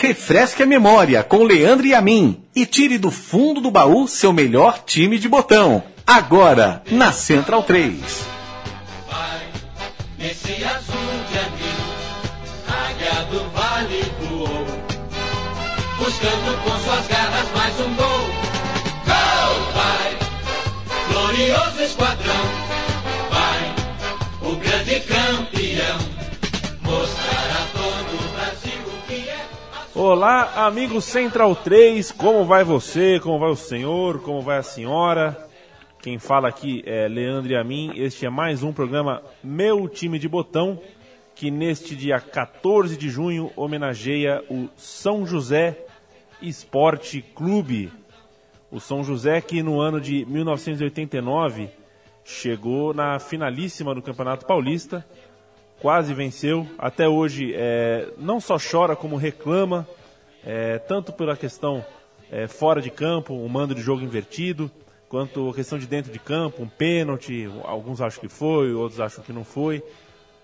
Refresque a memória com Leandro e a mim e tire do fundo do baú seu melhor time de botão. Agora, na Central 3. Vai nesse azul de águia do vale buscando com suas garras mais um gol. Gol! Vai, glorioso esquadrão, Olá, amigo Central 3, como vai você? Como vai o senhor? Como vai a senhora? Quem fala aqui é Leandro e a mim. Este é mais um programa Meu Time de Botão, que neste dia 14 de junho homenageia o São José Esporte Clube. O São José que no ano de 1989 chegou na finalíssima do Campeonato Paulista, quase venceu. Até hoje é, não só chora como reclama, é, tanto pela questão é, fora de campo, um mando de jogo invertido, quanto a questão de dentro de campo, um pênalti, alguns acham que foi, outros acham que não foi.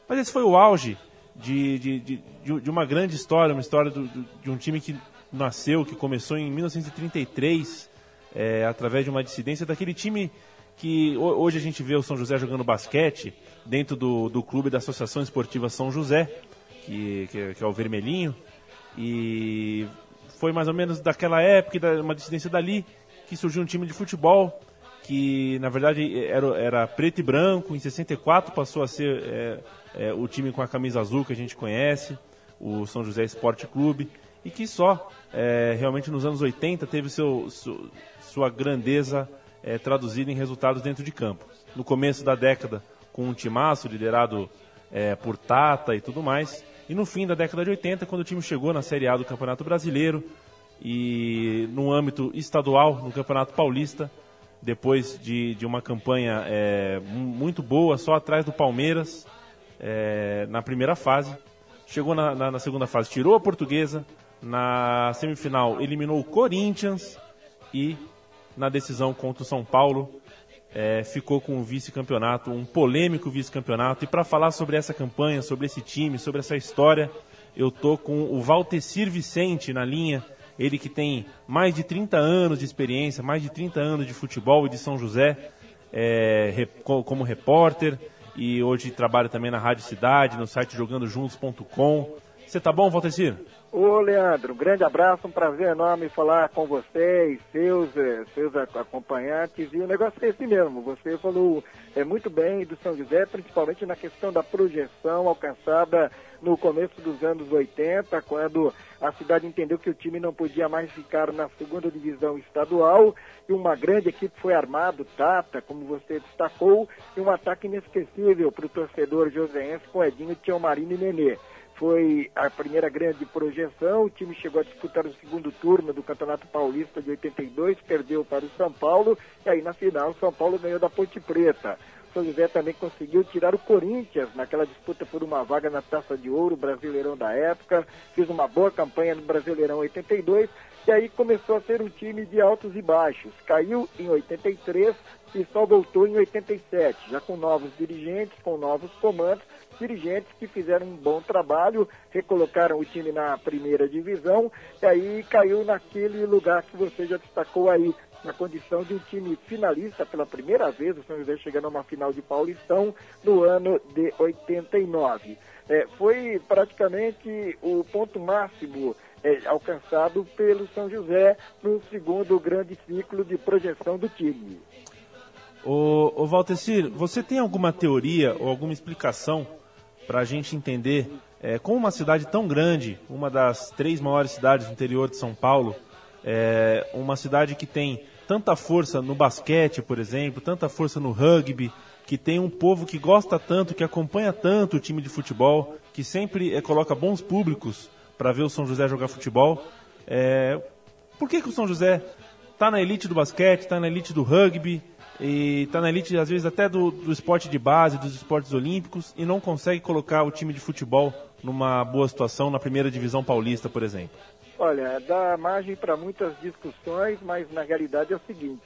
Mas esse foi o auge de, de, de, de uma grande história, uma história do, de um time que nasceu, que começou em 1933, é, através de uma dissidência daquele time que hoje a gente vê o São José jogando basquete dentro do, do clube da Associação Esportiva São José, que, que, que é o Vermelhinho, e foi mais ou menos daquela época, uma dissidência dali, que surgiu um time de futebol que na verdade era, era preto e branco, em 64 passou a ser é, é, o time com a camisa azul que a gente conhece, o São José Esporte Clube, e que só é, realmente nos anos 80 teve seu, su, sua grandeza é, traduzida em resultados dentro de campo. No começo da década, com um timaço liderado é, por Tata e tudo mais, e no fim da década de 80, quando o time chegou na Série A do Campeonato Brasileiro, e no âmbito estadual, no Campeonato Paulista, depois de, de uma campanha é, muito boa, só atrás do Palmeiras, é, na primeira fase. Chegou na, na, na, segunda fase, tirou a portuguesa. Na semifinal, eliminou o Corinthians. E na decisão contra o São Paulo, é, ficou com o vice-campeonato, um polêmico vice-campeonato. E para falar sobre essa campanha, sobre esse time, sobre essa história, eu tô com o Valtecir Vicente na linha ele que tem mais de 30 anos de experiência, mais de 30 anos de futebol e de São José é, como repórter e hoje trabalha também na Rádio Cidade, no site jogandojuntos.com. Você tá bom, Valtecir? Ô, Leandro, um grande abraço, um prazer enorme falar com você e seus, eh, seus acompanhantes. E o negócio é esse mesmo, você falou é, muito bem do São José, principalmente na questão da projeção alcançada no começo dos anos 80, quando a cidade entendeu que o time não podia mais ficar na segunda divisão estadual e uma grande equipe foi armado, Tata, como você destacou, e um ataque inesquecível para o torcedor joseense com Edinho, Tião Marino e Nenê foi a primeira grande projeção. O time chegou a disputar o segundo turno do Campeonato Paulista de 82, perdeu para o São Paulo, e aí na final o São Paulo ganhou da Ponte Preta. O São José também conseguiu tirar o Corinthians naquela disputa por uma vaga na Taça de Ouro, Brasileirão da época, fez uma boa campanha no Brasileirão 82, e aí começou a ser um time de altos e baixos. Caiu em 83 e só voltou em 87, já com novos dirigentes, com novos comandos, dirigentes que fizeram um bom trabalho, recolocaram o time na primeira divisão e aí caiu naquele lugar que você já destacou aí, na condição de um time finalista pela primeira vez, o São José chegando a uma final de Paulistão no ano de 89. É, foi praticamente o ponto máximo é, alcançado pelo São José no segundo grande ciclo de projeção do time. Ô, ô Valtecir, você tem alguma teoria ou alguma explicação para a gente entender é, como uma cidade tão grande, uma das três maiores cidades do interior de São Paulo, é, uma cidade que tem tanta força no basquete, por exemplo, tanta força no rugby, que tem um povo que gosta tanto, que acompanha tanto o time de futebol, que sempre é, coloca bons públicos para ver o São José jogar futebol. É, por que, que o São José está na elite do basquete, está na elite do rugby, e está na elite, às vezes, até do, do esporte de base, dos esportes olímpicos, e não consegue colocar o time de futebol numa boa situação na primeira divisão paulista, por exemplo? Olha, dá margem para muitas discussões, mas na realidade é o seguinte: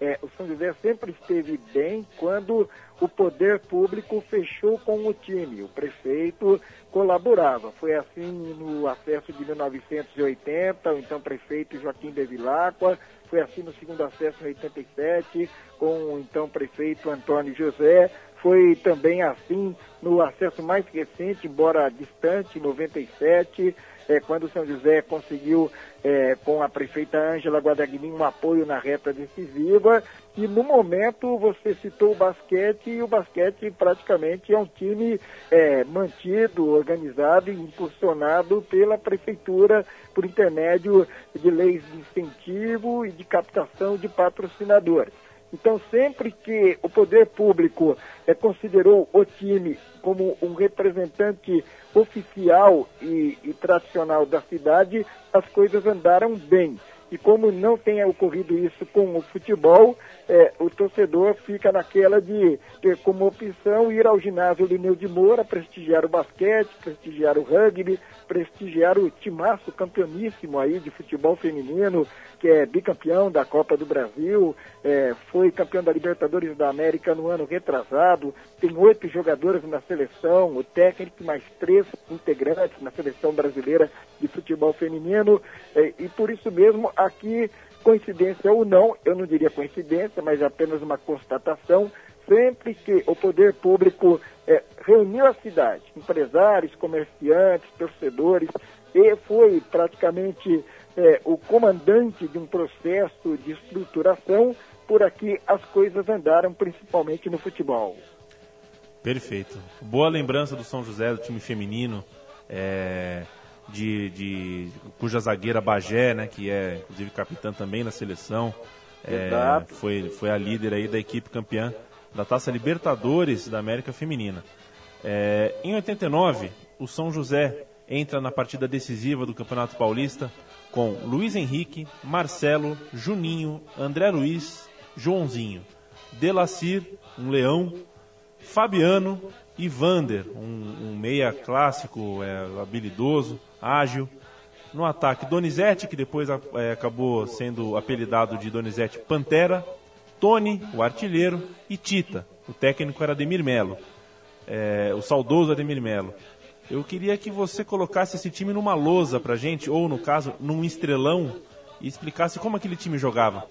É, o São José sempre esteve bem quando o poder público fechou com o time. O prefeito colaborava. Foi assim no acesso de 1980, o então prefeito Joaquim de Vilacqua, foi assim no segundo acesso em 87, com o então prefeito Antônio José, foi também assim no acesso mais recente, embora distante, em 97, é, quando o São José conseguiu, é, com a prefeita Ângela Guadagnini, um apoio na reta decisiva. E no momento você citou o basquete, e o basquete praticamente é um time é, mantido, organizado e impulsionado pela prefeitura por intermédio de leis de incentivo e de captação de patrocinadores. Então, sempre que o poder público é, considerou o time como um representante oficial e, e, tradicional da cidade, as coisas andaram bem. E como não tenha ocorrido isso com o futebol, é, o torcedor fica naquela de ter como opção ir ao ginásio Lineu de Moura, prestigiar o basquete, prestigiar o rugby, prestigiar o timaço campeoníssimo aí de futebol feminino, que é bicampeão da Copa do Brasil, é, foi campeão da Libertadores da América no ano retrasado, tem oito jogadores na seleção, o técnico mais três integrantes na seleção brasileira de futebol feminino, é, e por isso mesmo aqui, coincidência ou não, eu não diria coincidência, mas apenas uma constatação, sempre que o poder público é, reuniu a cidade, empresários, comerciantes, torcedores, e foi praticamente é, o comandante de um processo de estruturação, por aqui as coisas andaram principalmente no futebol. Perfeito. Boa lembrança do São José, do time feminino, é, de, de, cuja zagueira Bagé, né, que é inclusive capitã também na seleção, é, foi, foi a líder aí da equipe campeã da Taça Libertadores da América Feminina. É, em 89, o São José entra na partida decisiva do Campeonato Paulista com Luiz Henrique, Marcelo, Juninho, André Luiz, Joãozinho, Delacir, um leão, Fabiano e Vander, um, um meia clássico, é, habilidoso, ágil. No ataque, Donizete, que depois é, acabou sendo apelidado de Donizete Pantera, Tony, o artilheiro, e Tita, o técnico era Ademir Melo, é, o saudoso Ademir Melo. Eu queria que você colocasse esse time numa lousa pra gente, ou no caso, num estrelão, e explicasse como aquele time jogava.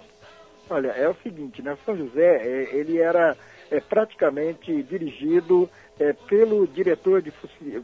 Olha, é o seguinte, né? São José, é, ele era é, praticamente dirigido é, pelo diretor de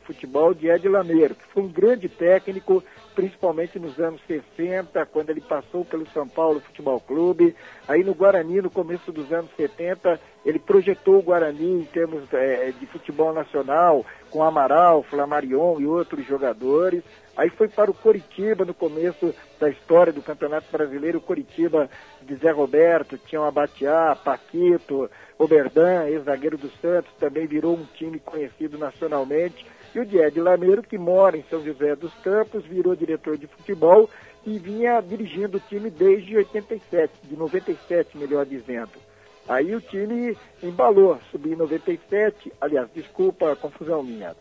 futebol de Ed Lameiro, que foi um grande técnico, principalmente nos anos 60, quando ele passou pelo São Paulo Futebol Clube. Aí no Guarani, no começo dos anos 70, ele projetou o Guarani em termos é, de futebol nacional, com Amaral, Flamarion e outros jogadores. Aí foi para o Coritiba no começo da história do Campeonato Brasileiro, o Coritiba de Zé Roberto, tinha o Abatiá, Paquito, Oberdan, ex-zagueiro do Santos, também virou um time conhecido nacionalmente. E o Diego Lameiro, que mora em São José dos Campos, virou diretor de futebol e vinha dirigindo o time desde 87, de 97, melhor dizendo. Aí o time embalou, subiu em 97, aliás, desculpa a confusão minha.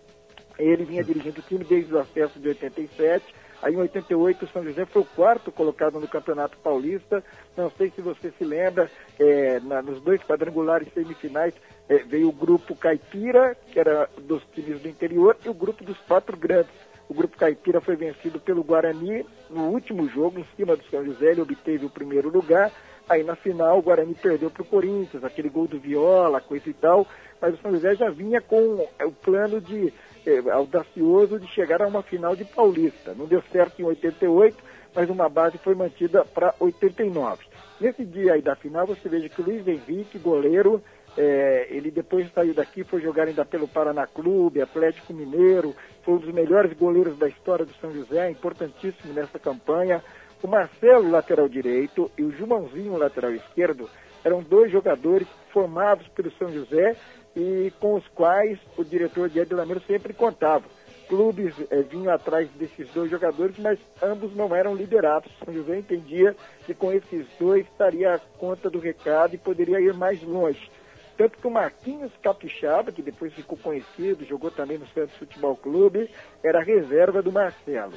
Ele vinha dirigindo o time desde o acesso de 87, Aí em 88 o São José foi o quarto colocado no Campeonato Paulista. Não sei se você se lembra, é, na, nos dois quadrangulares semifinais é, veio o grupo Caipira, que era dos times do interior, e o grupo dos quatro grandes. O grupo Caipira foi vencido pelo Guarani no último jogo, em cima do São José, ele obteve o primeiro lugar. Aí na final o Guarani perdeu para o Corinthians, aquele gol do Viola, coisa e tal. Mas o São José já vinha com é, o plano de é, audacioso de chegar a uma final de Paulista. Não deu certo em 88, mas uma base foi mantida para 89. Nesse dia aí da final, você veja que o Luiz Henrique, goleiro, é, ele depois saiu daqui, foi jogar ainda pelo Paraná Clube, Atlético Mineiro, foi um dos melhores goleiros da história do São José, importantíssimo nessa campanha. O Marcelo, lateral direito, e o Jumãozinho, lateral esquerdo, eram dois jogadores formados pelo São José e com os quais o diretor de Lameiro sempre contava. Clubes eh, vinham atrás desses dois jogadores, mas ambos não eram liderados. São José entendia que com esses dois estaria a conta do recado e poderia ir mais longe. Tanto que o Marquinhos Capixaba, que depois ficou conhecido, jogou também no Santos Futebol Clube, era reserva do Marcelo.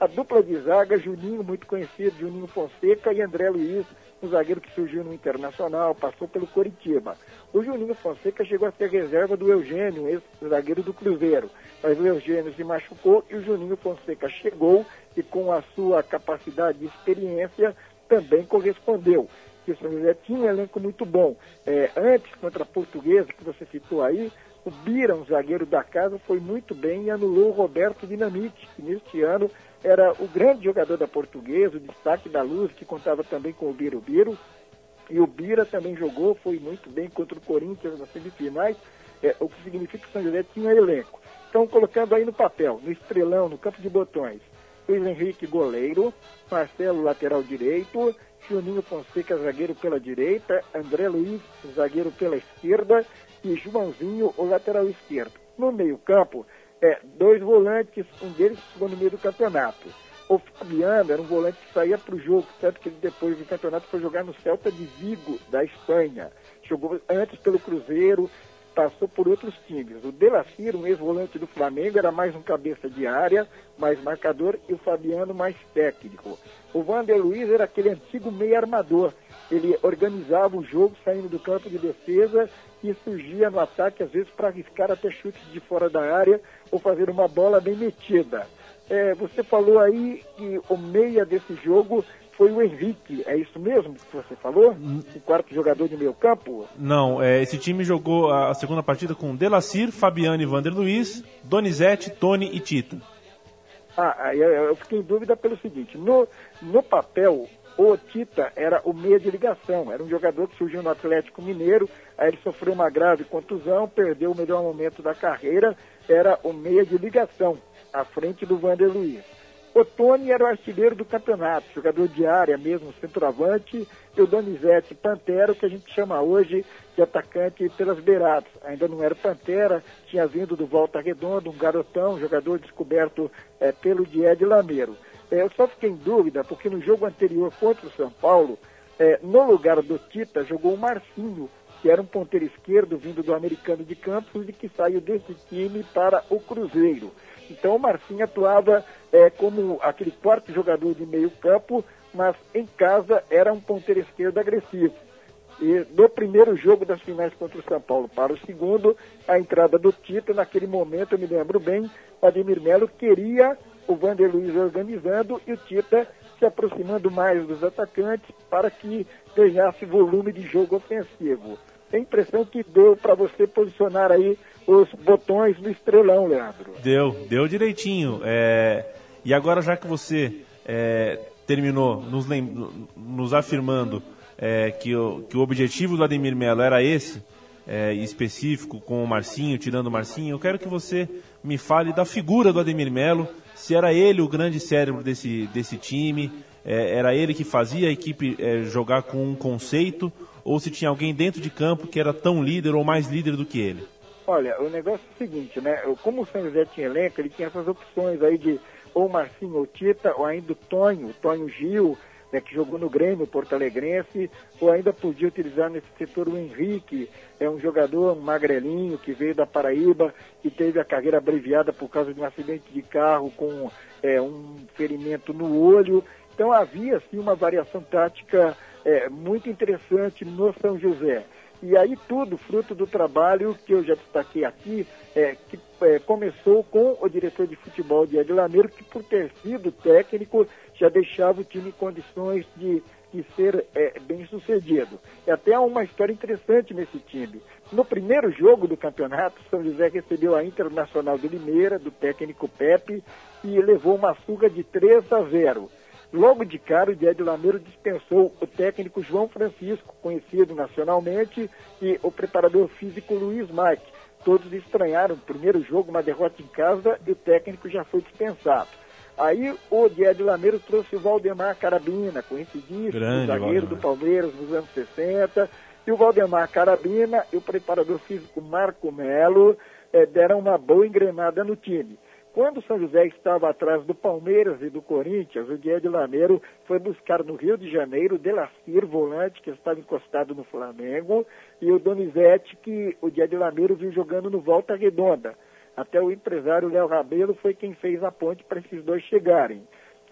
A dupla de zaga, Juninho, muito conhecido, Juninho Fonseca e André Luiz, um zagueiro que surgiu no Internacional, passou pelo Coritiba. O Juninho Fonseca chegou a ser reserva do Eugênio, ex-zagueiro do Cruzeiro. Mas o Eugênio se machucou e o Juninho Fonseca chegou e com a sua capacidade e experiência também correspondeu. Que o São José tinha um elenco muito bom. É, antes, contra a Portuguesa, que você citou aí, o Bira, um zagueiro da casa, foi muito bem e anulou o Roberto Dinamite, que neste ano era o grande jogador da Portuguesa, o destaque da Luz, que contava também com o Biro Biro. E o Bira também jogou, foi muito bem contra o Corinthians nas semifinais, é, o que significa que o São José tinha elenco. Então, colocando aí no papel, no estrelão, no campo de botões, Luiz Henrique, goleiro, Marcelo, lateral direito, Juninho Fonseca, zagueiro pela direita, André Luiz, zagueiro pela esquerda e Joãozinho, o lateral esquerdo. No meio-campo, é, dois volantes, um deles chegou no meio do campeonato. O Fabiano era um volante que saía para o jogo, certo que ele depois do campeonato foi jogar no Celta de Vigo, da Espanha. Jogou antes pelo Cruzeiro, passou por outros times. O Delacir, um ex-volante do Flamengo, era mais um cabeça de área, mais marcador, e o Fabiano mais técnico. O Vander Luiz era aquele antigo meio armador. Ele organizava o jogo saindo do campo de defesa e surgia no ataque, às vezes, para arriscar até chutes de fora da área ou fazer uma bola bem metida. É, você falou aí que o meia desse jogo foi o Henrique, é isso mesmo que você falou? O quarto jogador de meio campo? Não, é, esse time jogou a segunda partida com Delacir, Fabiano e Vander Luiz, Donizete, Tony e Tita. Ah, eu fiquei em dúvida pelo seguinte, no, no papel, o Tita era o meia de ligação, era um jogador que surgiu no Atlético Mineiro, aí ele sofreu uma grave contusão, perdeu o melhor momento da carreira, era o meia de ligação, à frente do Vander Luiz. O era o artilheiro do campeonato, jogador de área mesmo, centroavante, e o Donizete Pantera, que a gente chama hoje de atacante pelas beiradas. Ainda não era Pantera, tinha vindo do Volta Redonda, um garotão, jogador descoberto é, pelo Died Lameiro. É, eu só fiquei em dúvida, porque no jogo anterior contra o São Paulo, é, no lugar do Tita, jogou o Marcinho, que era um ponteiro esquerdo vindo do americano de Campos e que saiu desse time para o Cruzeiro. Então o Marcinho atuava é, como aquele quarto jogador de meio campo, mas em casa era um ponteiro esquerdo agressivo. E no primeiro jogo das finais contra o São Paulo para o segundo, a entrada do Tito, naquele momento, eu me lembro bem, o Ademir Melo queria o Vander Luiz organizando e o Tita se aproximando mais dos atacantes para que ganhasse volume de jogo ofensivo. Tem impressão que deu para você posicionar aí os botões no estrelão, Leandro. Deu, deu direitinho. É... E agora, já que você é, terminou nos, lem... nos afirmando é, que, o, que o objetivo do Ademir Melo era esse, é, específico, com o Marcinho, tirando o Marcinho, eu quero que você me fale da figura do Ademir Melo, se era ele o grande cérebro desse, desse time, é, era ele que fazia a equipe é, jogar com um conceito, ou se tinha alguém dentro de campo que era tão líder ou mais líder do que ele. Olha, o negócio é o seguinte, né? Como o São José tinha elenco, ele tinha essas opções aí de ou Marcinho ou Tita, ou ainda o Tonho, o Tonho Gil, né, que jogou no Grêmio Porto Alegrense, ou ainda podia utilizar nesse setor o Henrique, é um jogador um magrelinho que veio da Paraíba e teve a carreira abreviada por causa de um acidente de carro com é, um ferimento no olho. Então havia sim uma variação tática é, muito interessante no São José. E aí tudo fruto do trabalho que eu já destaquei aqui, é, que é, começou com o diretor de futebol de Lameiro, que por ter sido técnico já deixava o time em condições de, de ser é, bem sucedido. E até uma história interessante nesse time. No primeiro jogo do campeonato, São José recebeu a Internacional de Limeira, do técnico Pepe, e levou uma fuga de 3 a 0. Logo de cara, o Diego Lameiro dispensou o técnico João Francisco, conhecido nacionalmente, e o preparador físico Luiz Mike. Todos estranharam o primeiro jogo, uma derrota em casa, e o técnico já foi dispensado. Aí o Diego Lameiro trouxe o Valdemar Carabina, conhecidíssimo, Grande zagueiro Valdemar. do Palmeiras nos anos 60. E o Valdemar Carabina e o preparador físico Marco Melo eh, deram uma boa engrenada no time. Quando o São José estava atrás do Palmeiras e do Corinthians, o Diego Lameiro foi buscar no Rio de Janeiro o Delacir, volante, que estava encostado no Flamengo, e o Donizete, que o Diego Lameiro viu jogando no Volta Redonda. Até o empresário Léo Rabelo foi quem fez a ponte para esses dois chegarem.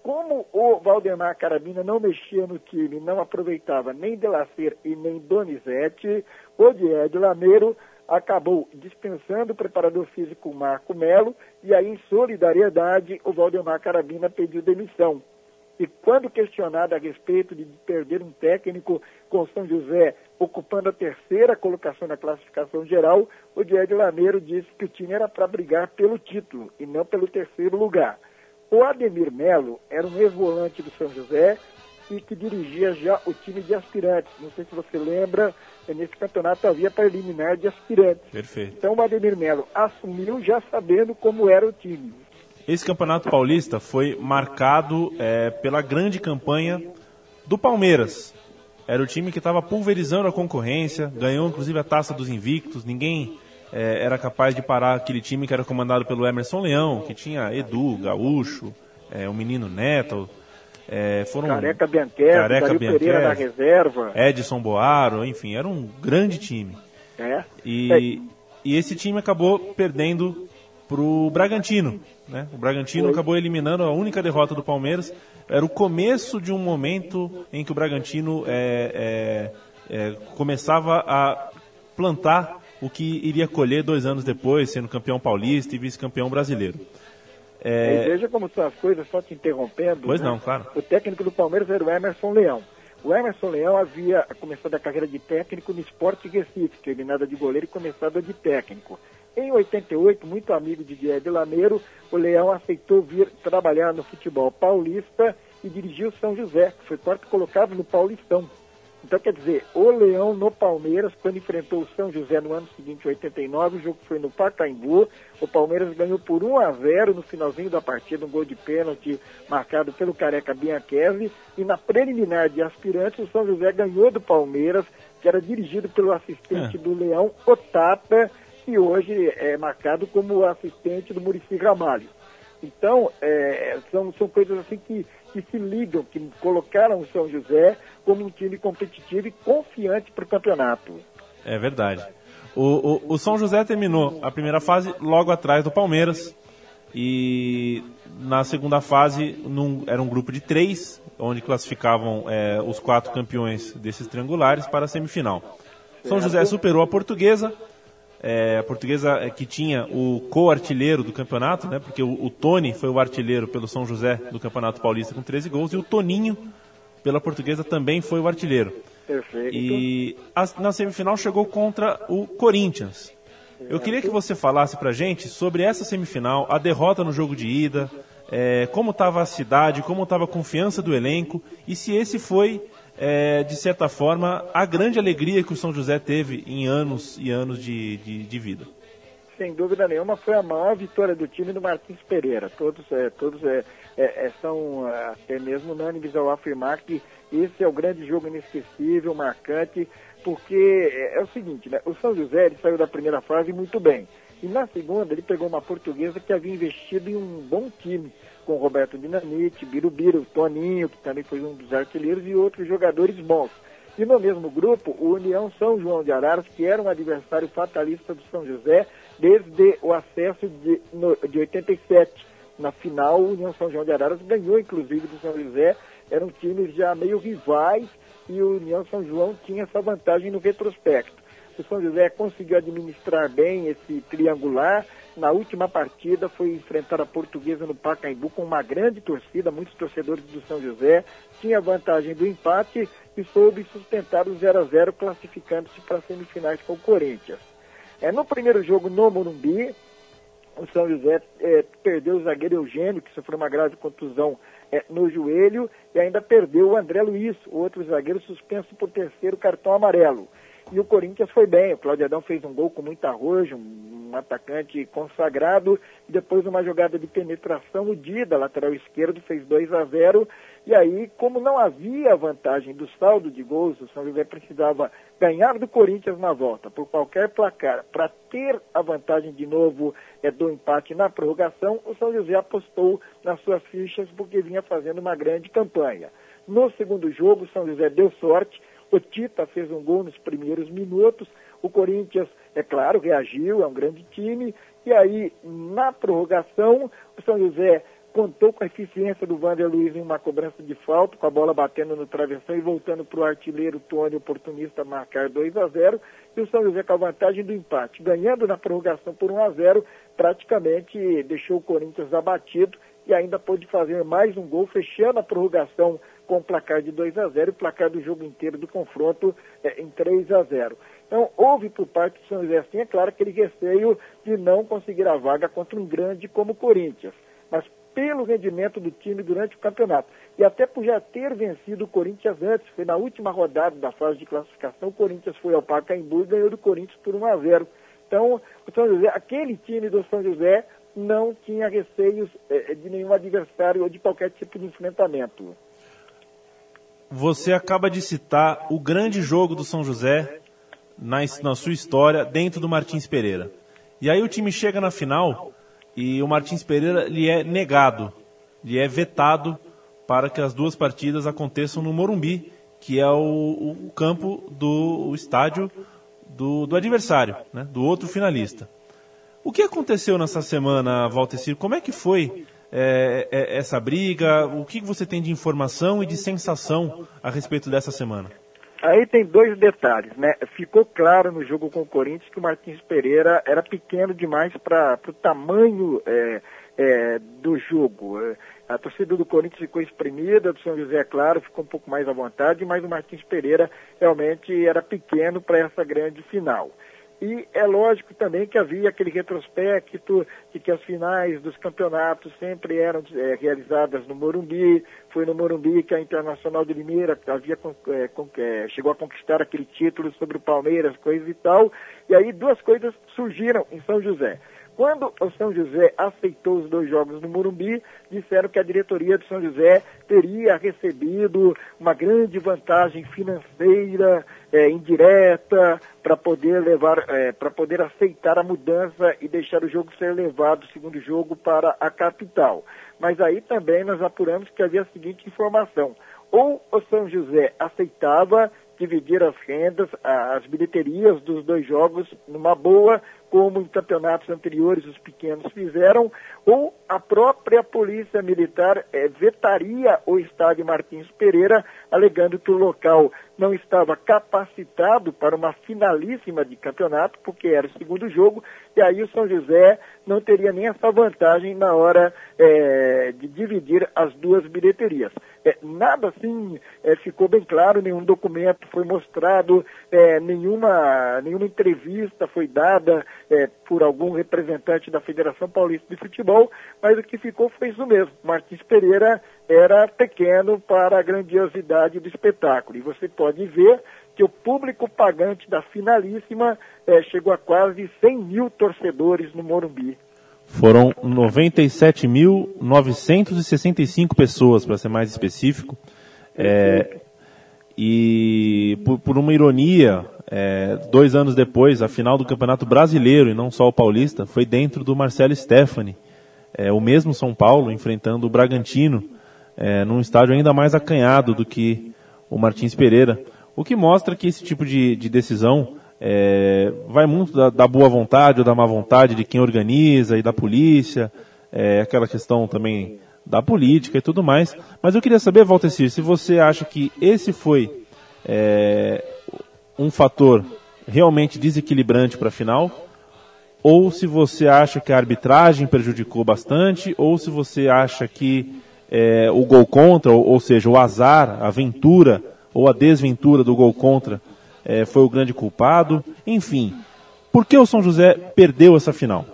como o Valdemar Carabina não mexia no time, não aproveitava nem Delacer e nem Donizete, o Diego Lameiro acabou dispensando o preparador físico Marco Melo e aí, em solidariedade, o Valdemar Carabina pediu demissão. E quando questionado a respeito de perder um técnico com São José ocupando a terceira colocação na classificação geral, o Diego Lameiro disse que o time era para brigar pelo título e não pelo terceiro lugar. O Ademir Melo era um ex-volante do São José e que dirigia já o time de aspirantes. Não sei se você lembra, nesse campeonato havia preliminar de aspirantes. Perfeito. Então o Ademir Melo assumiu já sabendo como era o time. Esse campeonato paulista foi marcado é, pela grande campanha do Palmeiras. Era o time que estava pulverizando a concorrência, ganhou inclusive a taça dos invictos. Ninguém é, era capaz de parar aquele time que era comandado pelo Emerson Leão, que tinha Edu, Gaúcho, é, o menino Neto. É, foram Careca Bianchessi, Careca Dario Pereira da reserva. Edson Boaro, enfim, era um grande time. É. E, e esse time acabou perdendo pro Bragantino. Né? O Bragantino Foi. acabou eliminando a única derrota do Palmeiras. Era o começo de um momento em que o Bragantino é, é, é, começava a plantar o que iria colher dois anos depois, sendo campeão paulista e vice-campeão brasileiro. E veja como são as coisas, só te interrompendo. Pois né? não, claro. O técnico do Palmeiras era o Emerson Leão. O Emerson Leão havia começado a carreira de técnico no Esporte Recife, terminada de goleiro e começada de técnico. Em 88, muito amigo de Diego Lameiro, o Leão aceitou vir trabalhar no futebol paulista e dirigiu o São José, que foi quarto colocado no Paulistão. Então, quer dizer, o Leão no Palmeiras, quando enfrentou o São José no ano seguinte, 89, o jogo foi no Pacaembu. O Palmeiras ganhou por 1 a 0 no finalzinho da partida, um gol de pênalti marcado pelo Careca Bianchese. E na preliminar de aspirantes, o São José ganhou do Palmeiras, que era dirigido pelo assistente É. do Leão, Otapa, que hoje é marcado como assistente do Murici Ramalho. Então, é, são, são coisas assim que, que se ligam, que colocaram o São José como um time competitivo e confiante para o campeonato. É verdade. O, o, o São José terminou a primeira fase logo atrás do Palmeiras. E na segunda fase num- era um grupo de três, onde classificavam é, os quatro campeões desses triangulares para a semifinal. São José superou a portuguesa. É, a portuguesa é, que tinha o co-artilheiro do campeonato, né? Porque o, o Tony foi o artilheiro pelo São José do Campeonato Paulista com 13 gols e o Toninho pela portuguesa também foi o artilheiro. Perfeito. E a- na semifinal chegou contra o Corinthians. Eu queria que você falasse pra gente sobre essa semifinal, a derrota no jogo de ida, é, como estava a cidade, como estava a confiança do elenco e se esse foi, é, de certa forma, a grande alegria que o São José teve em anos e anos de, de, de vida. Sem dúvida nenhuma, foi a maior vitória do time do Martins Pereira. Todos, é, todos é, é, é, são é, até mesmo unânimes ao afirmar que esse é o grande jogo inesquecível, marcante, porque é, é o seguinte, né? O São José saiu da primeira fase muito bem. E na segunda ele pegou uma portuguesa que havia investido em um bom time, com Roberto Dinamite, Birubiru, Toninho, que também foi um dos artilheiros, e outros jogadores bons. E no mesmo grupo, o União São João de Araras, que era um adversário fatalista do São José desde o acesso de, no, de 87. Na final, o União São João de Araras ganhou, inclusive, do São José. Eram times já meio rivais e o União São João tinha essa vantagem no retrospecto. O São José conseguiu administrar bem esse triangular. Na última partida foi enfrentar a Portuguesa no Pacaembu com uma grande torcida, muitos torcedores do São José. Tinha vantagem do empate e soube sustentar o 0 a 0 classificando-se para as semifinais com o Corinthians. É, no primeiro jogo no Morumbi, o São José é, perdeu o zagueiro Eugênio, que sofreu uma grave contusão é, no joelho, e ainda perdeu o André Luiz, outro zagueiro suspenso por terceiro cartão amarelo. E o Corinthians foi bem, o Claudio Adão fez um gol com muito arrojo, um, atacante consagrado, e depois uma jogada de penetração, o Dida, lateral esquerdo, fez 2 a 0 e aí, como não havia vantagem do saldo de gols, o São José precisava ganhar do Corinthians na volta, por qualquer placar, para ter a vantagem de novo é, do empate na prorrogação, o São José apostou nas suas fichas porque vinha fazendo uma grande campanha. No segundo jogo, o São José deu sorte, o Tita fez um gol nos primeiros minutos, o Corinthians, é claro, reagiu, é um grande time, e aí, na prorrogação, o São José contou com a eficiência do Vander Luiz em uma cobrança de falta, com a bola batendo no travessão e voltando para o artilheiro Tony, oportunista, marcar 2 a 0 e o São José com a vantagem do empate, ganhando na prorrogação por 1 a 0 praticamente deixou o Corinthians abatido e ainda pôde fazer mais um gol, fechando a prorrogação com o placar de 2 a 0 e o placar do jogo inteiro do confronto é, em 3 a 0 Então, houve por parte do São José, sim, é claro, aquele receio de não conseguir a vaga contra um grande como o Corinthians. Mas pelo rendimento do time durante o campeonato. E até por já ter vencido o Corinthians antes, foi na última rodada da fase de classificação, o Corinthians foi ao Pacaembu e ganhou do Corinthians por 1 a 0 Então, o São José, aquele time do São José não tinha receios eh, de nenhum adversário ou de qualquer tipo de enfrentamento. Você acaba de citar o grande jogo do São José na, na sua história dentro do Martins Pereira. E aí o time chega na final e o Martins Pereira lhe é negado, lhe é vetado para que as duas partidas aconteçam no Morumbi, que é o, o campo do o estádio do, do adversário, né, do outro finalista. O que aconteceu nessa semana, Valtecir? Como é que foi é, é, essa briga? O que você tem de informação e de sensação a respeito dessa semana? Aí tem dois detalhes, né? Ficou claro no jogo com o Corinthians que o Martins Pereira era pequeno demais para o tamanho é, é, do jogo. A torcida do Corinthians ficou exprimida, do São José, é claro, ficou um pouco mais à vontade, mas o Martins Pereira realmente era pequeno para essa grande final. E é lógico também que havia aquele retrospecto de que as finais dos campeonatos sempre eram é, realizadas no Morumbi. Foi no Morumbi que a Internacional de Limeira havia, é, chegou a conquistar aquele título sobre o Palmeiras, coisa e tal. E aí duas coisas surgiram em São José. Quando o São José aceitou os dois jogos no Morumbi, disseram que a diretoria do São José teria recebido uma grande vantagem financeira é, indireta para poder levar, é, para poder aceitar a mudança e deixar o jogo ser levado, segundo jogo, para a capital. Mas aí também nós apuramos que havia a seguinte informação: ou o São José aceitava dividir as rendas, as bilheterias dos dois jogos numa boa, como em campeonatos anteriores os pequenos fizeram, ou a própria Polícia Militar é, vetaria o estádio Martins Pereira, alegando que o local não estava capacitado para uma finalíssima de campeonato, porque era o segundo jogo, e aí o São José não teria nem essa vantagem na hora é, de dividir as duas bilheterias. É, nada assim é, ficou bem claro, nenhum documento foi mostrado, é, nenhuma, nenhuma entrevista foi dada é, por algum representante da Federação Paulista de Futebol, mas o que ficou foi isso mesmo. Martins Pereira era pequeno para a grandiosidade do espetáculo. E você pode ver que o público pagante da finalíssima é, chegou a quase 100 mil torcedores no Morumbi. Foram 97.965 pessoas, para ser mais específico. É, e por, por, uma ironia, é, dois anos depois, a final do Campeonato Brasileiro, e não só o paulista, foi dentro do Marcelo Stefani. É, o mesmo São Paulo enfrentando o Bragantino, é, num estádio ainda mais acanhado do que o Martins Pereira. O que mostra que esse tipo de, de decisão é, vai muito da, da, boa vontade ou da má vontade de quem organiza e da polícia, é, aquela questão também da política e tudo mais. Mas eu queria saber, Valtecir, se você acha que esse foi é, um fator realmente desequilibrante para a final, ou se você acha que a arbitragem prejudicou bastante, ou se você acha que é, o gol contra, ou, ou seja, o azar, a aventura ou a desventura do gol contra é, foi o grande culpado. Enfim, por que o São José perdeu essa final?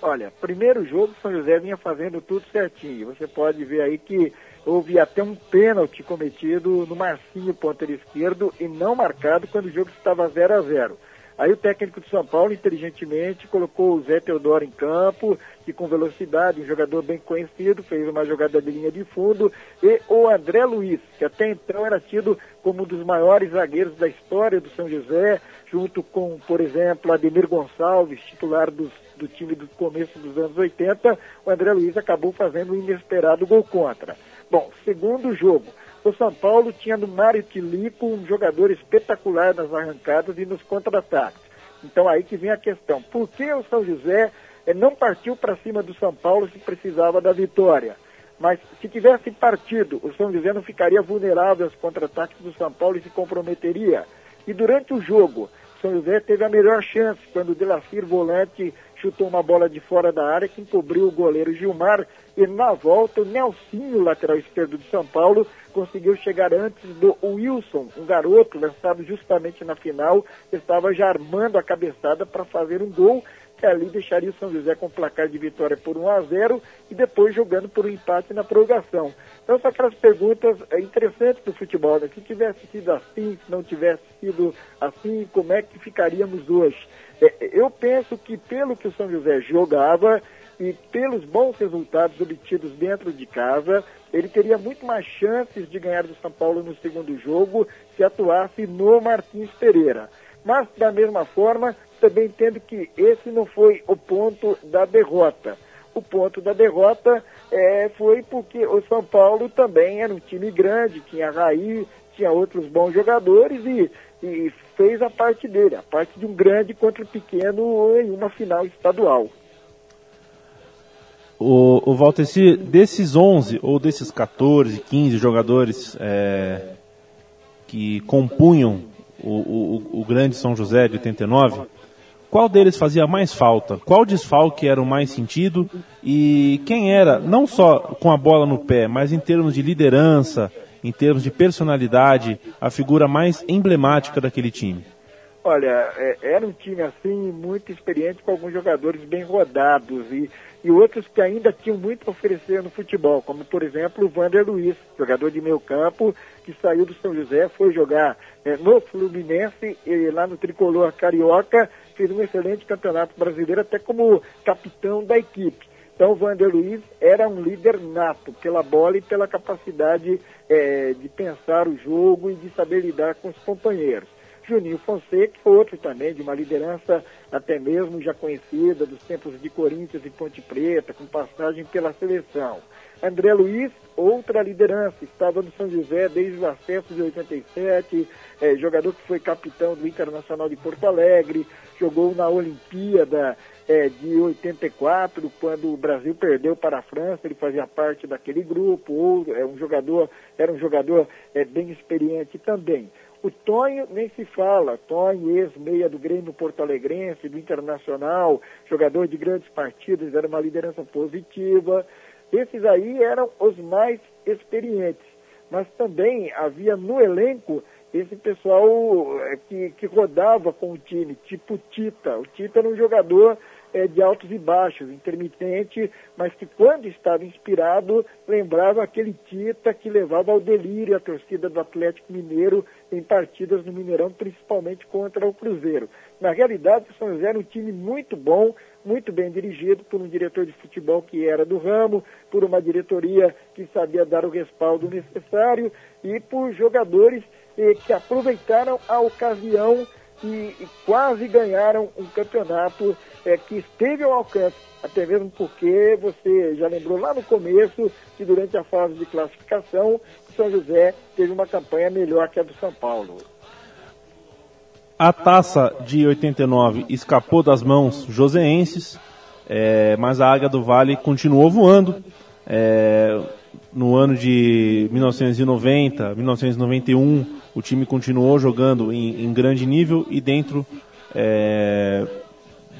Olha, primeiro jogo o São José vinha fazendo tudo certinho. Você pode ver aí que houve até um pênalti cometido no Marcinho, ponteiro esquerdo, e não marcado quando o jogo estava 0 a 0 Aí o técnico de São Paulo, inteligentemente, colocou o Zé Teodoro em campo, que com velocidade, um jogador bem conhecido, fez uma jogada de linha de fundo, e o André Luiz, que até então era tido como um dos maiores zagueiros da história do São José, junto com, por exemplo, Ademir Gonçalves, titular dos, do time do começo dos anos 80, o André Luiz acabou fazendo um inesperado gol contra. Bom, segundo jogo, o São Paulo tinha no Mário Tilico um jogador espetacular nas arrancadas e nos contra-ataques. Então aí que vem a questão. Por que o São José eh, não partiu para cima do São Paulo se precisava da vitória? Mas se tivesse partido, o São José não ficaria vulnerável aos contra-ataques do São Paulo e se comprometeria. E durante o jogo, São José teve a melhor chance quando o Delacir, volante, chutou uma bola de fora da área que encobriu o goleiro Gilmar e na volta o Nelsinho, lateral esquerdo de São Paulo, conseguiu chegar antes do Wilson, um garoto lançado justamente na final, estava já armando a cabeçada para fazer um gol que ali deixaria o São José com placar de vitória por 1 a 0 e depois jogando por um empate na prorrogação. Então são aquelas perguntas é, interessantes do futebol, né? Se tivesse sido assim, se não tivesse sido assim, como é que ficaríamos hoje? É, eu penso que pelo que o São José jogava e pelos bons resultados obtidos dentro de casa, ele teria muito mais chances de ganhar do São Paulo no segundo jogo se atuasse no Martins Pereira. Mas, da mesma forma, também entendo que esse não foi o ponto da derrota. O ponto da derrota é, foi porque o São Paulo também era um time grande, tinha Raí, tinha outros bons jogadores e, e fez a parte dele, a parte de um grande contra um pequeno em uma final estadual. O, o Valteci, desses 11 ou desses 14, 15 jogadores é, que compunham o, o, o grande São José de 89, qual deles fazia mais falta? Qual desfalque era o mais sentido? E quem era, não só com a bola no pé, mas em termos de liderança, em termos de personalidade, a figura mais emblemática daquele time? Olha, é, era um time assim muito experiente com alguns jogadores bem rodados e, e outros que ainda tinham muito a oferecer no futebol, como por exemplo o Vander Luiz, jogador de meio campo, que saiu do São José, foi jogar é, no Fluminense e lá no Tricolor Carioca, fez um excelente campeonato brasileiro até como capitão da equipe. Então o Vander Luiz era um líder nato pela bola e pela capacidade é, de pensar o jogo e de saber lidar com os companheiros. Juninho Fonseca, outro também, de uma liderança até mesmo já conhecida dos tempos de Corinthians e Ponte Preta, com passagem pela seleção. André Luiz, outra liderança, estava no São José desde o acesso de 87, é, jogador que foi capitão do Internacional de Porto Alegre, jogou na Olimpíada é, de 84, quando o Brasil perdeu para a França, ele fazia parte daquele grupo, ou é um jogador, era um jogador é, bem experiente também. O Tonho nem se fala, Tonho, ex-meia do Grêmio Porto Alegrense, do Internacional, jogador de grandes partidas, era uma liderança positiva. Esses aí eram os mais experientes. Mas também havia no elenco esse pessoal é, que, que rodava com o time, tipo Tita. O Tita era um jogador é, de altos e baixos, intermitente, mas que quando estava inspirado lembrava aquele Tita que levava ao delírio a torcida do Atlético Mineiro em partidas no Mineirão, principalmente contra o Cruzeiro. Na realidade, o São José era um time muito bom, muito bem dirigido por um diretor de futebol que era do ramo, por uma diretoria que sabia dar o respaldo necessário e por jogadores eh, que aproveitaram a ocasião e, quase ganharam um campeonato é, que esteve ao alcance, até mesmo porque você já lembrou lá no começo que durante a fase de classificação, o São José teve uma campanha melhor que a do São Paulo. A taça de 89 escapou das mãos joseenses, é, mas a Águia do Vale continuou voando. É, no ano de 1990, 1991, o time continuou jogando em, em grande nível e dentro, é,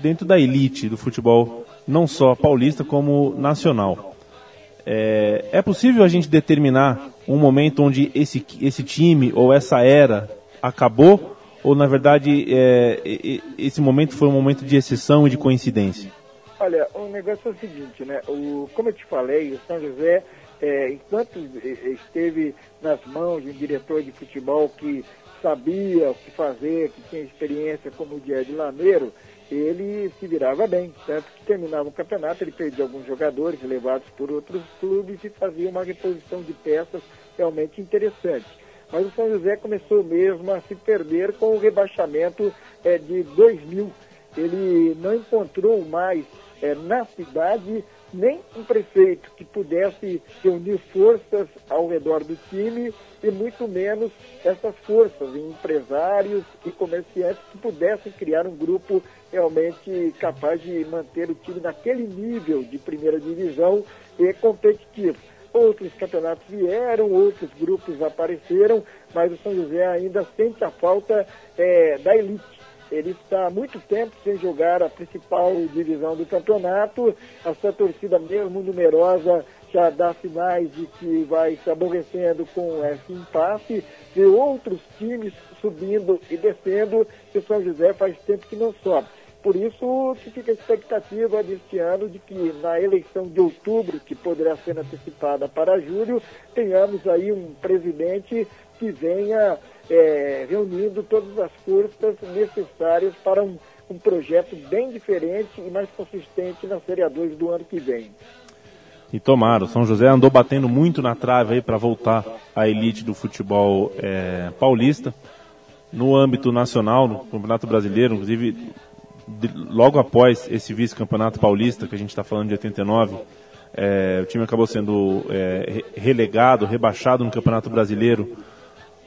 dentro da elite do futebol, não só paulista como nacional. É, é possível a gente determinar um momento onde esse, esse time ou essa era acabou? Ou na verdade é, esse momento foi um momento de exceção e de coincidência? Olha, o negócio é o seguinte, né? O, como eu te falei, o São José é, enquanto esteve nas mãos de um diretor de futebol que sabia o que fazer, que tinha experiência como o Diego Lameiro, ele se virava bem. Tanto que terminava o campeonato, ele perdia alguns jogadores levados por outros clubes e fazia uma reposição de peças realmente interessante. Mas o São José começou mesmo a se perder com o rebaixamento é, de 2000. Ele não encontrou mais é, na cidade nem um prefeito que pudesse reunir forças ao redor do time e muito menos essas forças em empresários e comerciantes que pudessem criar um grupo realmente capaz de manter o time naquele nível de primeira divisão e competitivo. outros campeonatos vieram, outros grupos apareceram, mas o São José ainda sente a falta é, da elite. Ele está há muito tempo sem jogar a principal divisão do campeonato. A sua torcida, mesmo numerosa, já dá sinais de que vai se aborrecendo com esse impasse. E outros times subindo e descendo, e o São José faz tempo que não sobe. Por isso que fica a expectativa deste ano de que na eleição de outubro, que poderá ser antecipada para julho, tenhamos aí um presidente que venha é, reunindo todas as forças necessárias para um, um projeto bem diferente e mais consistente na Série A2 do ano que vem. E tomara, o São José andou batendo muito na trave aí para voltar à elite do futebol é, paulista. No âmbito nacional, no Campeonato Brasileiro, inclusive de, logo após esse vice-campeonato paulista, que a gente está falando de 89, é, o time acabou sendo é, relegado, rebaixado no Campeonato Brasileiro,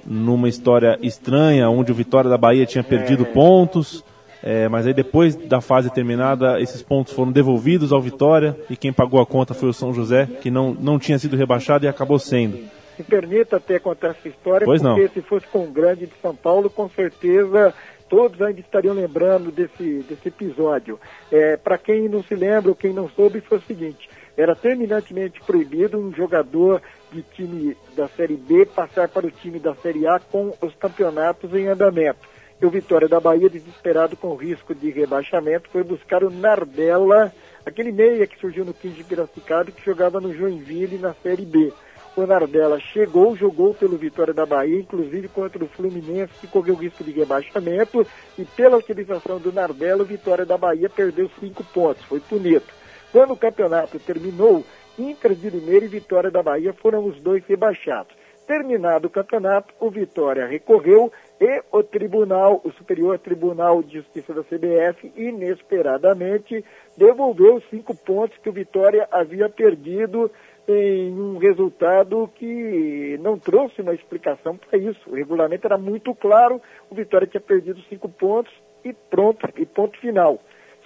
numa história estranha, onde o Vitória da Bahia tinha perdido pontos. É, mas aí depois da fase terminada, esses pontos foram devolvidos ao Vitória e quem pagou a conta foi o São José, que não, não tinha sido rebaixado e acabou sendo. Me permita até contar essa história, Pois porque não. se fosse com o grande de São Paulo, com certeza todos ainda estariam lembrando desse, desse episódio. É, Para quem não se lembra ou quem não soube, foi o seguinte: era terminantemente proibido um jogador de time da Série B passar para o time da Série A com os campeonatos em andamento. E o Vitória da Bahia, desesperado com risco de rebaixamento, foi buscar o Nardella, aquele meia que surgiu no 15 de Piracicaba que jogava no Joinville na Série B. O Nardella chegou, jogou pelo Vitória da Bahia, inclusive contra o Fluminense, que correu risco de rebaixamento, e pela utilização do Nardella, o Vitória da Bahia perdeu cinco pontos, foi punido. Quando o campeonato terminou, Inter de Limeira e Vitória da Bahia foram os dois rebaixados. Terminado o campeonato, o Vitória recorreu e o Tribunal, o Superior Tribunal de Justiça da CBF, inesperadamente devolveu os cinco pontos que o Vitória havia perdido em um resultado que não trouxe uma explicação para isso. O regulamento era muito claro, o Vitória tinha perdido cinco pontos e pronto, e ponto final.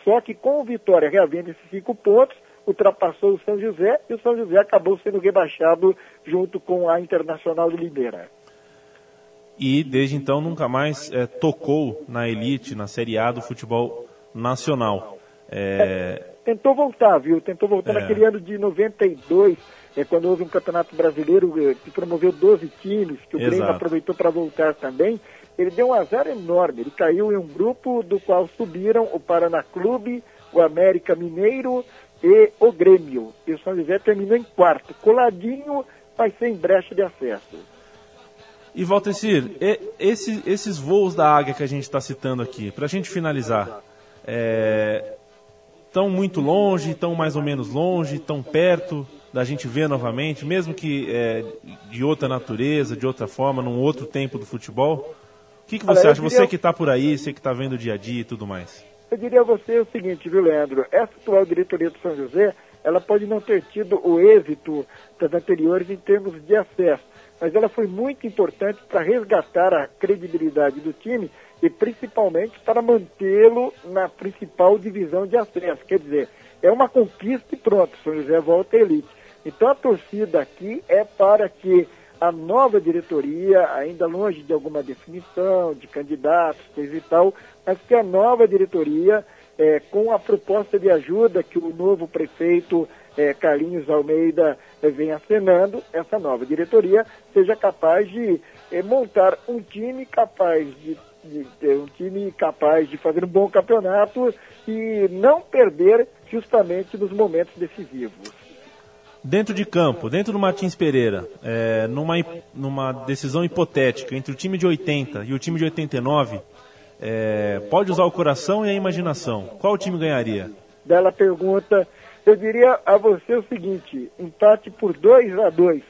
Só que com o Vitória reavendo esses cinco pontos, ultrapassou o São José e o São José acabou sendo rebaixado junto com a Internacional de Limeira. E desde então nunca mais é, tocou na elite, na Série A do futebol nacional. É, Tentou voltar, viu? Tentou voltar É. naquele ano de 92, é, quando houve um campeonato brasileiro eh, que promoveu 12 times, que o Grêmio Exato. aproveitou para voltar também. Ele deu um azar enorme. Ele caiu em um grupo do qual subiram o Paraná Clube, o América Mineiro e o Grêmio. E o São José terminou em quarto, coladinho, mas sem brecha de acesso. E Valtecir, e- esse- esses voos da águia que a gente está citando aqui, para a gente finalizar, estão muito longe, estão mais ou menos longe, estão perto da gente ver novamente, mesmo que é, de outra natureza, de outra forma, num outro tempo do futebol. O que, que você Olha, acha? Você diria- que está por aí, você que está vendo o dia a dia e tudo mais. Eu diria a você o seguinte, viu, Leandro? Essa atual diretoria do São José, ela pode não ter tido o êxito das anteriores em termos de acesso, mas ela foi muito importante para resgatar a credibilidade do time e principalmente para mantê-lo na principal divisão de acesso. Quer dizer, é uma conquista e pronto, São José volta à elite. Então a torcida aqui é para que a nova diretoria, ainda longe de alguma definição, de candidatos, coisa e tal, mas que a nova diretoria, eh, com a proposta de ajuda que o novo prefeito eh, Carlinhos Almeida eh, vem acenando, essa nova diretoria seja capaz de eh, montar um time capaz de, de ter um time capaz de fazer um bom campeonato e não perder justamente nos momentos decisivos. Dentro de campo, dentro do Martins Pereira, é, numa, numa decisão hipotética entre o time de 80 e o time de 89, é, pode usar o coração e a imaginação. Qual time ganharia? Bela pergunta. Eu diria a você o seguinte: empate por 2 a 2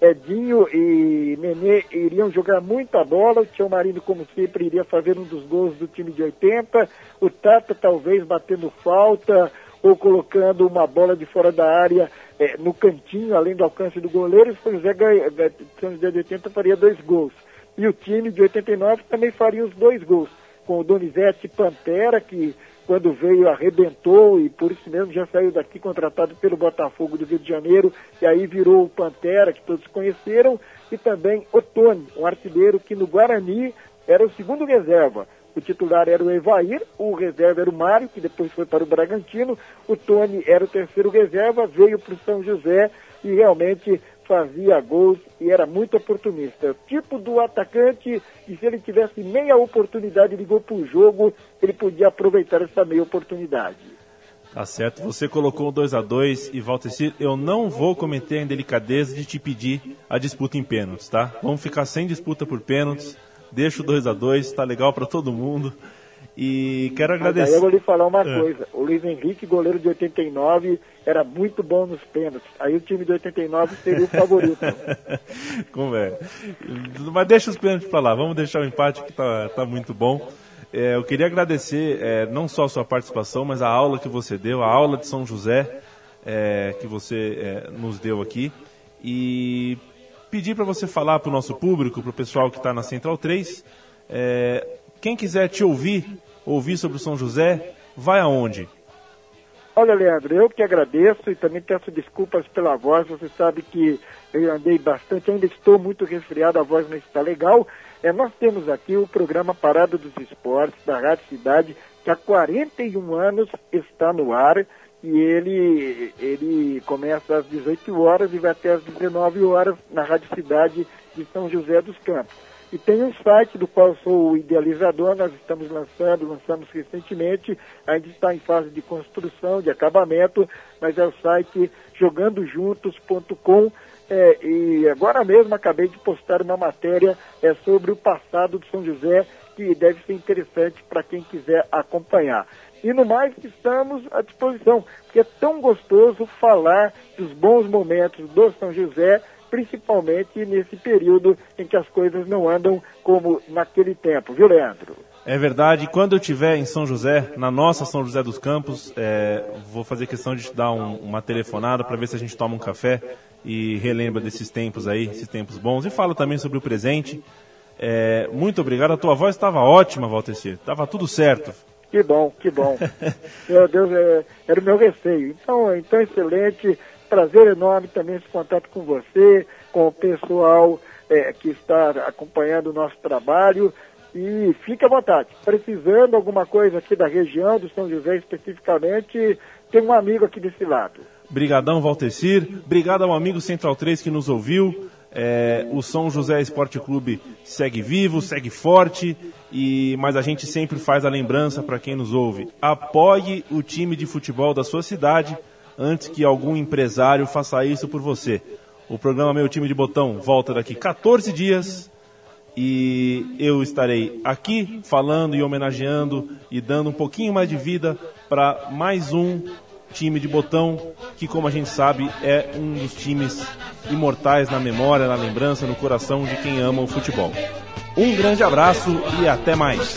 Edinho e Nenê iriam jogar muita bola. O Tio Marino, como sempre, iria fazer um dos gols do time de 80. O Tata, talvez, batendo falta ou colocando uma bola de fora da área eh, no cantinho, além do alcance do goleiro. O José, ganha, ganha- São José de 80 faria dois gols. E o time de 89 também faria os dois gols com o Donizete Pantera, que quando veio, arrebentou e por isso mesmo já saiu daqui contratado pelo Botafogo do Rio de Janeiro e aí virou o Pantera, que todos conheceram, e também Otone, um artilheiro que no Guarani era o segundo reserva. O titular era o Evair, o reserva era o Mário, que depois foi para o Bragantino, o Tony era o terceiro reserva, veio para o São José e realmente fazia gols e era muito oportunista. Tipo do atacante, e se ele tivesse meia oportunidade de gol por jogo, ele podia aproveitar essa meia oportunidade. Tá certo, você colocou 2 a 2 e Valtecir, eu não vou cometer a indelicadeza de te pedir a disputa em pênaltis, tá? Vamos ficar sem disputa por pênaltis. Deixa o 2 a 2 tá legal para todo mundo. E quero agradecer. aí eu vou lhe falar uma É. coisa. O Luiz Henrique, goleiro de 89, era muito bom nos pênaltis. Aí o time de 89 seria o favorito. Como é? Mas deixa os pênaltis pra lá, vamos deixar o empate que tá, tá muito bom. É, eu queria agradecer é, não só a sua participação, mas a aula que você deu, a aula de São José é, que você é, nos deu aqui. E pedir para você falar para o nosso público, para o pessoal que está na Central 3, é, quem quiser te ouvir, ouvir sobre o São José, vai aonde? Olha, Leandro, eu que agradeço e também peço desculpas pela voz. Você sabe que eu andei bastante, ainda estou muito resfriado, a voz não está legal. É, nós temos aqui o programa Parada dos Esportes da Rádio Cidade, que há 41 anos está no ar e ele, ele começa às 18 horas e vai até às 19 horas na Rádio Cidade de São José dos Campos. E tem um site do qual sou o idealizador, nós estamos lançando, lançamos recentemente, ainda está em fase de construção, de acabamento, mas é o site jogandojuntos.com. É, e agora mesmo acabei de postar uma matéria é, sobre o passado de São José, que deve ser interessante para quem quiser acompanhar. E no mais, estamos à disposição, porque é tão gostoso falar dos bons momentos do São José, principalmente nesse período em que as coisas não andam como naquele tempo, viu, Leandro? É verdade, quando eu estiver em São José, na nossa São José dos Campos, é, vou fazer questão de te dar um- uma telefonada para ver se a gente toma um café e relembra desses tempos aí, esses tempos bons. E fala também sobre o presente. É, muito obrigado, a tua voz estava ótima, Valtecir. Estava tudo certo. Que bom, que bom. meu Deus, é, era o meu receio. Então, então, excelente. Prazer enorme também esse contato com você, com o pessoal é, que está acompanhando o nosso trabalho. E fique à vontade. Precisando alguma coisa aqui da região, do São José especificamente, tem um amigo aqui desse lado. Brigadão, Valtecir. Obrigado ao amigo Central 3 que nos ouviu. É, o São José Esporte Clube segue vivo, segue forte, e mas a gente sempre faz a lembrança para quem nos ouve. Apoie o time de futebol da sua cidade antes que algum empresário faça isso por você. O programa Meu Time de Botão volta daqui 14 dias e eu estarei aqui falando e homenageando e dando um pouquinho mais de vida para mais um time de botão que, como a gente sabe, é um dos times imortais na memória, na lembrança, no coração de quem ama o futebol. Um grande abraço e até mais.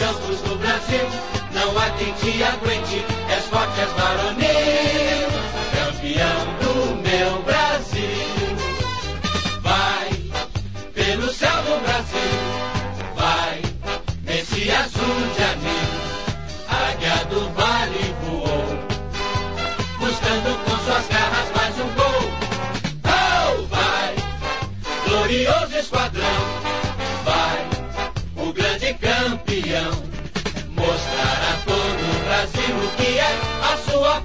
O que é a sua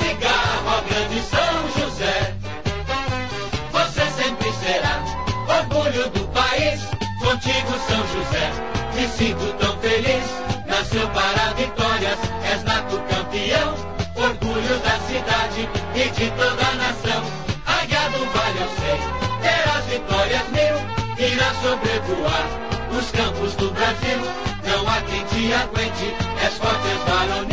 e garra, ó grande São José. Você sempre será orgulho do país, contigo São José. Me sinto tão feliz, nasceu para vitórias, és nato campeão, orgulho da cidade e de toda a nação. Águia do Vale eu sei, terás vitórias mil, irá sobrevoar os campos do Brasil. Não há quem te aguente, és forte, és varonil,